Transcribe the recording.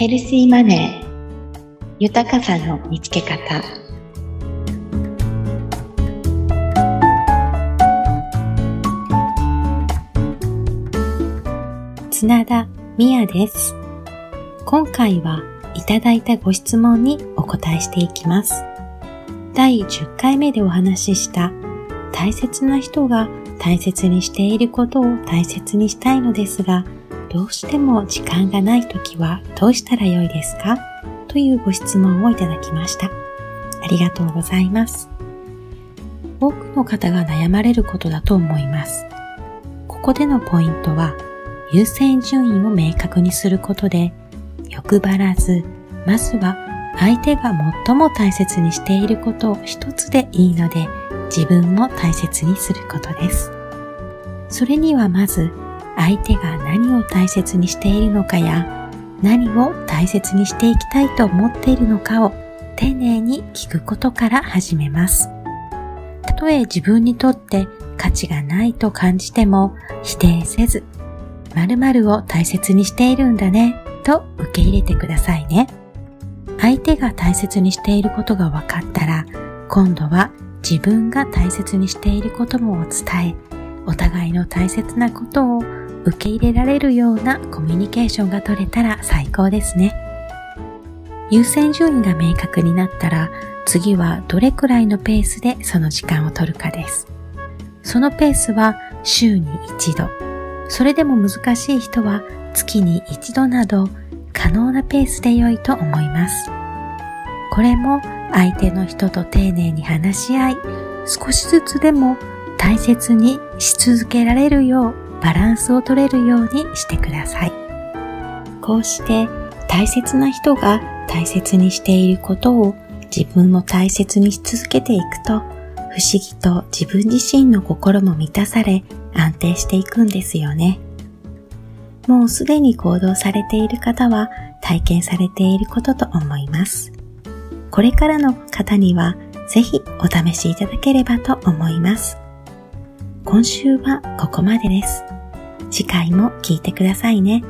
ヘルシーマネー。豊かさの見つけ方。綱田美也です。今回はいただいたご質問にお答えしていきます。第10回目でお話しした大切な人が大切にしていることを大切にしたいのですが、どうしても時間がないときはどうしたらよいですか？というご質問をいただきました。ありがとうございます。多くの方が悩まれることだと思います。ここでのポイントは、優先順位を明確にすることで、欲張らず、まずは相手が最も大切にしていることを一つでいいので、自分も大切にすることです。それにはまず相手が何を大切にしているのかや何を大切にしていきたいと思っているのかを丁寧に聞くことから始めます。たとえ自分にとって価値がないと感じても否定せず、〇〇を大切にしているんだねと受け入れてくださいね。相手が大切にしていることが分かったら、今度は自分が大切にしていることもお伝え、お互いの大切なことを受け入れられるようなコミュニケーションが取れたら最高ですね。優先順位が明確になったら、次はどれくらいのペースでその時間を取るかです。そのペースは週に一度。それでも難しい人は月に一度など可能なペースで良いと思います。これも相手の人と丁寧に話し合い、少しずつでも大切にし続けられるようバランスを取れるようにしてください。こうして大切な人が大切にしていることを自分も大切にし続けていくと、不思議と自分自身の心も満たされ安定していくんですよね。もうすでに行動されている方は体験されていることと思います。これからの方にはぜひお試しいただければと思います。今週はここまでです。次回も聞いてくださいね。